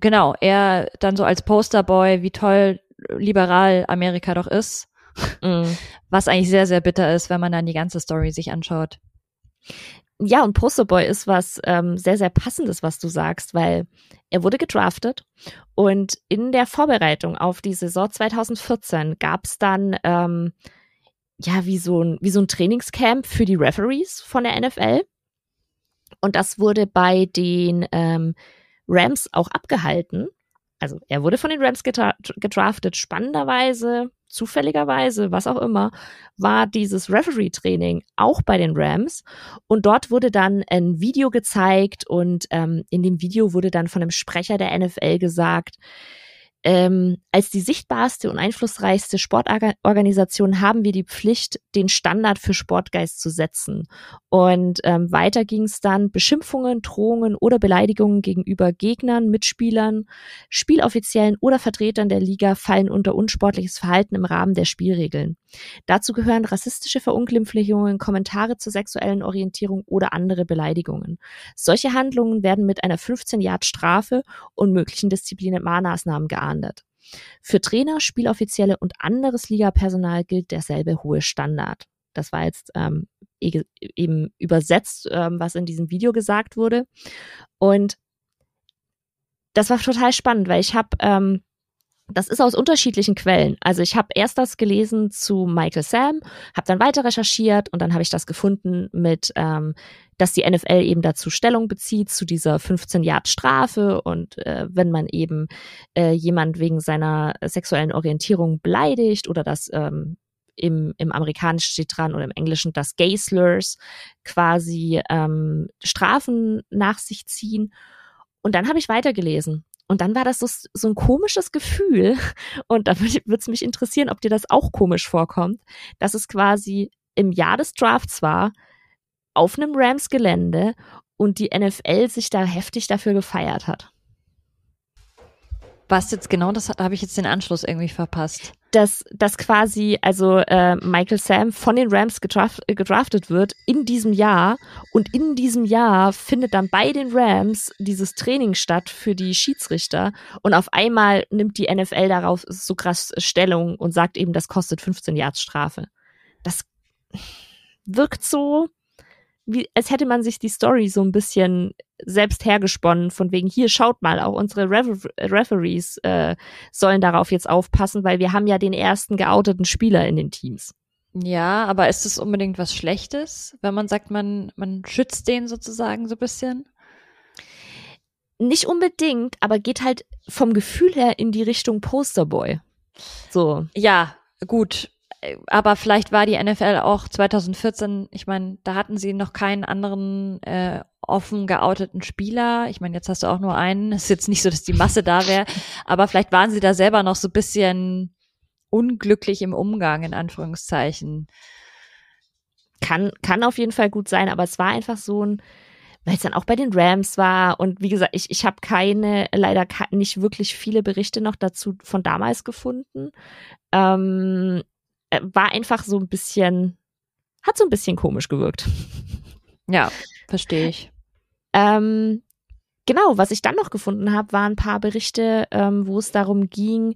genau, er dann so als Posterboy, wie toll liberal Amerika doch ist. Mhm. Was eigentlich sehr, sehr bitter ist, wenn man dann die ganze Story sich anschaut. Ja, und Posterboy ist was ähm, sehr, sehr passendes, was du sagst, weil er wurde gedraftet und in der Vorbereitung auf die Saison 2014 gab es dann ähm, ja wie so, ein, wie so ein Trainingscamp für die Referees von der NFL. Und das wurde bei den ähm, Rams auch abgehalten. Also er wurde von den Rams gedra gedraftet. Spannenderweise, zufälligerweise, was auch immer, war dieses Referee-Training auch bei den Rams. Und dort wurde dann ein Video gezeigt und ähm, in dem Video wurde dann von einem Sprecher der NFL gesagt, ähm, als die sichtbarste und einflussreichste Sportorganisation haben wir die Pflicht, den Standard für Sportgeist zu setzen. Und ähm, weiter ging es dann Beschimpfungen, Drohungen oder Beleidigungen gegenüber Gegnern, Mitspielern, Spieloffiziellen oder Vertretern der Liga fallen unter unsportliches Verhalten im Rahmen der Spielregeln. Dazu gehören rassistische Verunglimpflichungen, Kommentare zur sexuellen Orientierung oder andere Beleidigungen. Solche Handlungen werden mit einer 15 Yard Strafe und möglichen Disziplinarmaßnahmen geahndet. Für Trainer, Spieloffizielle und anderes Ligapersonal gilt derselbe hohe Standard. Das war jetzt ähm, e-, eben übersetzt, ähm, was in diesem Video gesagt wurde. Und das war total spannend, weil ich habe ähm, das ist aus unterschiedlichen Quellen. Also ich habe erst das gelesen zu Michael Sam, habe dann weiter recherchiert und dann habe ich das gefunden mit, ähm, dass die NFL eben dazu Stellung bezieht zu dieser 15 Yard Strafe und äh, wenn man eben äh, jemand wegen seiner sexuellen Orientierung beleidigt oder das ähm, im, im Amerikanischen steht dran oder im Englischen, dass Gay Slurs quasi ähm, Strafen nach sich ziehen. Und dann habe ich weitergelesen und dann war das so, so ein komisches Gefühl. <laughs> Und da würde es mich interessieren, ob dir das auch komisch vorkommt, dass es quasi im Jahr des Drafts war, auf einem Rams-Gelände und die NFL sich da heftig dafür gefeiert hat. Was jetzt genau, das habe ich jetzt den Anschluss irgendwie verpasst. Dass, dass quasi also äh, Michael Sam von den Rams gedraft, gedraftet wird in diesem Jahr und in diesem Jahr findet dann bei den Rams dieses Training statt für die Schiedsrichter und auf einmal nimmt die NFL darauf so krass Stellung und sagt eben, das kostet 15 Yards Strafe. Das wirkt so, wie, als hätte man sich die Story so ein bisschen selbst hergesponnen, von wegen, hier schaut mal, auch unsere Refer Referees äh, sollen darauf jetzt aufpassen, weil wir haben ja den ersten geouteten Spieler in den Teams. Ja, aber ist es unbedingt was Schlechtes, wenn man sagt, man, man schützt den sozusagen so ein bisschen? Nicht unbedingt, aber geht halt vom Gefühl her in die Richtung Posterboy. So. Ja, gut aber vielleicht war die NFL auch 2014, ich meine, da hatten sie noch keinen anderen äh, offen geouteten Spieler. Ich meine, jetzt hast du auch nur einen. Es ist jetzt nicht so, dass die Masse da wäre, aber vielleicht waren sie da selber noch so ein bisschen unglücklich im Umgang, in Anführungszeichen. Kann, kann auf jeden Fall gut sein, aber es war einfach so ein, weil es dann auch bei den Rams war und wie gesagt, ich, ich habe keine, leider nicht wirklich viele Berichte noch dazu von damals gefunden. Ähm, äh, war einfach so ein bisschen, hat so ein bisschen komisch gewirkt. Ja, verstehe ich. Ähm, genau, was ich dann noch gefunden habe, waren ein paar Berichte, ähm, wo es darum ging,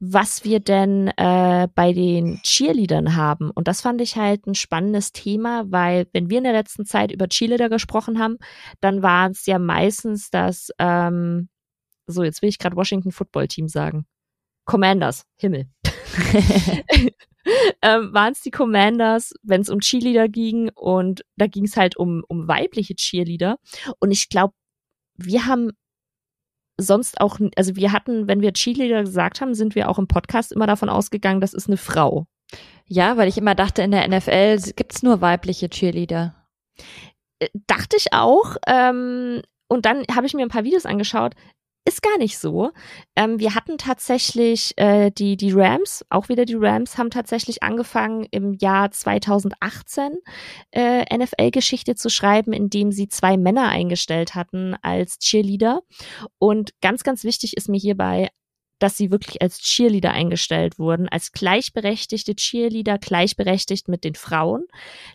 was wir denn äh, bei den Cheerleadern haben. Und das fand ich halt ein spannendes Thema, weil wenn wir in der letzten Zeit über Cheerleader gesprochen haben, dann war es ja meistens das, ähm, so jetzt will ich gerade Washington Football Team sagen. Commanders, Himmel. <laughs> ähm, waren es die Commanders, wenn es um Cheerleader ging und da ging es halt um, um weibliche Cheerleader. Und ich glaube, wir haben sonst auch, also wir hatten, wenn wir Cheerleader gesagt haben, sind wir auch im Podcast immer davon ausgegangen, das ist eine Frau. Ja, weil ich immer dachte, in der NFL gibt's nur weibliche Cheerleader. Äh, dachte ich auch. Ähm, und dann habe ich mir ein paar Videos angeschaut. Ist gar nicht so. Ähm, wir hatten tatsächlich äh, die, die Rams, auch wieder die Rams, haben tatsächlich angefangen im Jahr 2018 äh, NFL-Geschichte zu schreiben, indem sie zwei Männer eingestellt hatten als Cheerleader. Und ganz, ganz wichtig ist mir hierbei dass sie wirklich als Cheerleader eingestellt wurden, als gleichberechtigte Cheerleader, gleichberechtigt mit den Frauen.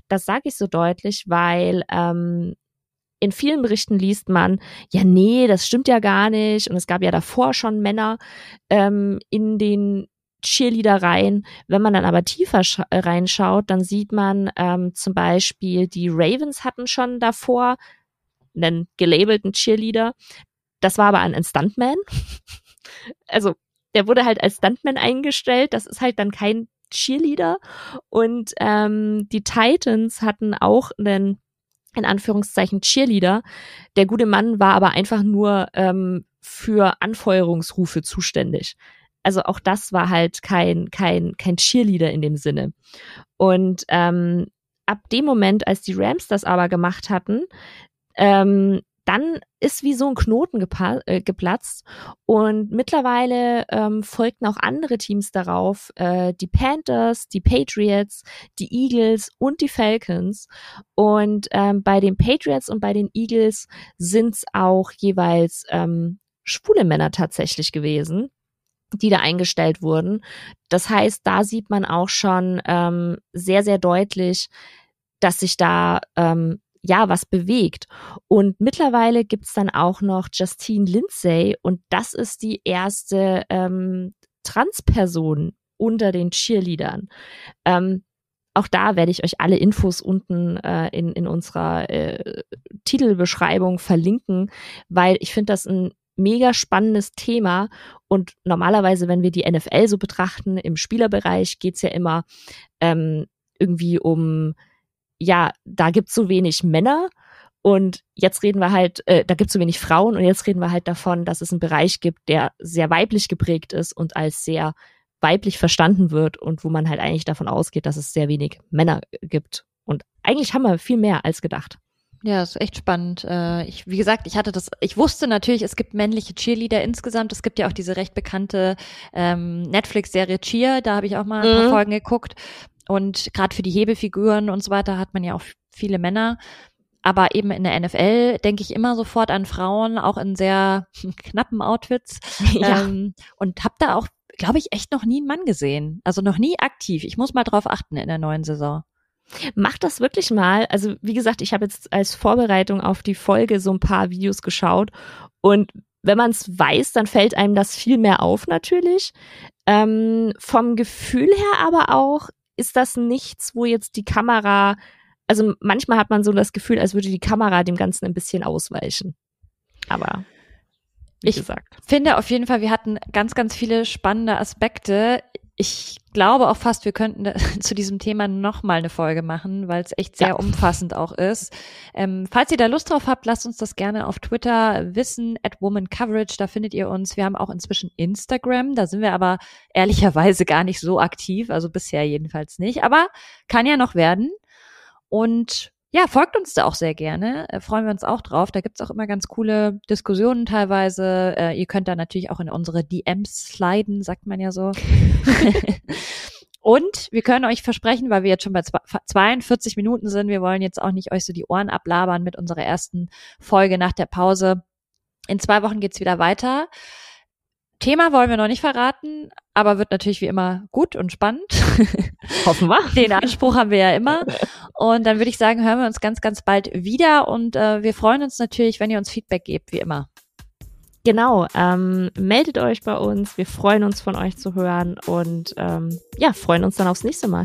Das sage ich so deutlich, weil ähm, in vielen Berichten liest man, ja, nee, das stimmt ja gar nicht. Und es gab ja davor schon Männer ähm, in den Cheerleadereien. Wenn man dann aber tiefer reinschaut, dann sieht man ähm, zum Beispiel, die Ravens hatten schon davor einen gelabelten Cheerleader. Das war aber ein Stuntman. <laughs> also der wurde halt als Stuntman eingestellt. Das ist halt dann kein Cheerleader. Und ähm, die Titans hatten auch einen in Anführungszeichen Cheerleader. Der gute Mann war aber einfach nur ähm, für Anfeuerungsrufe zuständig. Also auch das war halt kein, kein, kein Cheerleader in dem Sinne. Und ähm, ab dem Moment, als die Rams das aber gemacht hatten, ähm, dann ist wie so ein Knoten äh, geplatzt und mittlerweile ähm, folgten auch andere Teams darauf, äh, die Panthers, die Patriots, die Eagles und die Falcons. Und ähm, bei den Patriots und bei den Eagles sind es auch jeweils ähm, schwule Männer tatsächlich gewesen die da eingestellt wurden. Das heißt, da sieht man auch schon ähm, sehr, sehr deutlich, dass sich da ähm, ja, was bewegt. Und mittlerweile gibt's dann auch noch Justine Lindsay und das ist die erste ähm, Transperson unter den Cheerleadern. Ähm, auch da werde ich euch alle Infos unten äh, in, in unserer äh, Titelbeschreibung verlinken, weil ich finde das ein mega spannendes Thema. Und normalerweise, wenn wir die NFL so betrachten, im Spielerbereich geht's ja immer ähm, irgendwie um ja, da gibt's so wenig Männer und jetzt reden wir halt, äh, da gibt's so wenig Frauen und jetzt reden wir halt davon, dass es einen Bereich gibt, der sehr weiblich geprägt ist und als sehr weiblich verstanden wird und wo man halt eigentlich davon ausgeht, dass es sehr wenig Männer gibt. Und eigentlich haben wir viel mehr als gedacht. Ja, ist echt spannend. Äh, ich, wie gesagt, ich hatte das, ich wusste natürlich, es gibt männliche Cheerleader insgesamt. Es gibt ja auch diese recht bekannte ähm, Netflix-Serie Cheer, da habe ich auch mal ein paar mhm. Folgen geguckt. Und gerade für die Hebefiguren und so weiter hat man ja auch viele Männer. Aber eben in der NFL denke ich immer sofort an Frauen, auch in sehr <laughs> knappen Outfits. <laughs> Ja. Ähm, und habe da auch, glaube ich, echt noch nie einen Mann gesehen. Also noch nie aktiv. Ich muss mal drauf achten in der neuen Saison. Mach das wirklich mal. Also wie gesagt, ich habe jetzt als Vorbereitung auf die Folge so ein paar Videos geschaut und wenn man es weiß, dann fällt einem das viel mehr auf natürlich. Ähm, vom Gefühl her aber auch ist das nichts, wo jetzt die Kamera, also manchmal hat man so das Gefühl, als würde die Kamera dem Ganzen ein bisschen ausweichen. Aber wie ich gesagt. finde auf jeden Fall, wir hatten ganz, ganz viele spannende Aspekte ich glaube auch fast, wir könnten <laughs> zu diesem Thema nochmal eine Folge machen, weil es echt sehr ja. umfassend auch ist. Ähm, falls ihr da Lust drauf habt, lasst uns das gerne auf Twitter wissen, at Woman Coverage, da findet ihr uns. Wir haben auch inzwischen Instagram, da sind wir aber ehrlicherweise gar nicht so aktiv, also bisher jedenfalls nicht, aber kann ja noch werden. Und ja, folgt uns da auch sehr gerne. Äh, freuen wir uns auch drauf. Da gibt's auch immer ganz coole Diskussionen teilweise. Äh, ihr könnt da natürlich auch in unsere DMs sliden, sagt man ja so. <laughs> Und wir können euch versprechen, weil wir jetzt schon bei 42 Minuten sind, wir wollen jetzt auch nicht euch so die Ohren ablabern mit unserer ersten Folge nach der Pause. In zwei Wochen geht's wieder weiter. Thema wollen wir noch nicht verraten, aber wird natürlich wie immer gut und spannend. <laughs> Hoffen wir. Den Anspruch haben wir ja immer. Und dann würde ich sagen, hören wir uns ganz, ganz bald wieder und äh, wir freuen uns natürlich, wenn ihr uns Feedback gebt, wie immer. Genau, ähm, meldet euch bei uns. Wir freuen uns von euch zu hören und ähm, ja, freuen uns dann aufs nächste Mal.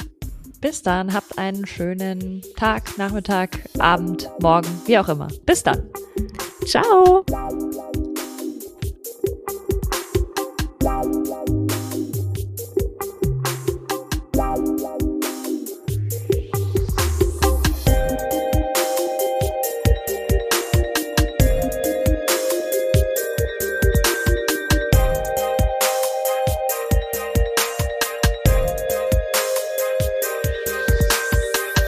Bis dann, habt einen schönen Tag, Nachmittag, Abend, Morgen, wie auch immer. Bis dann. Ciao.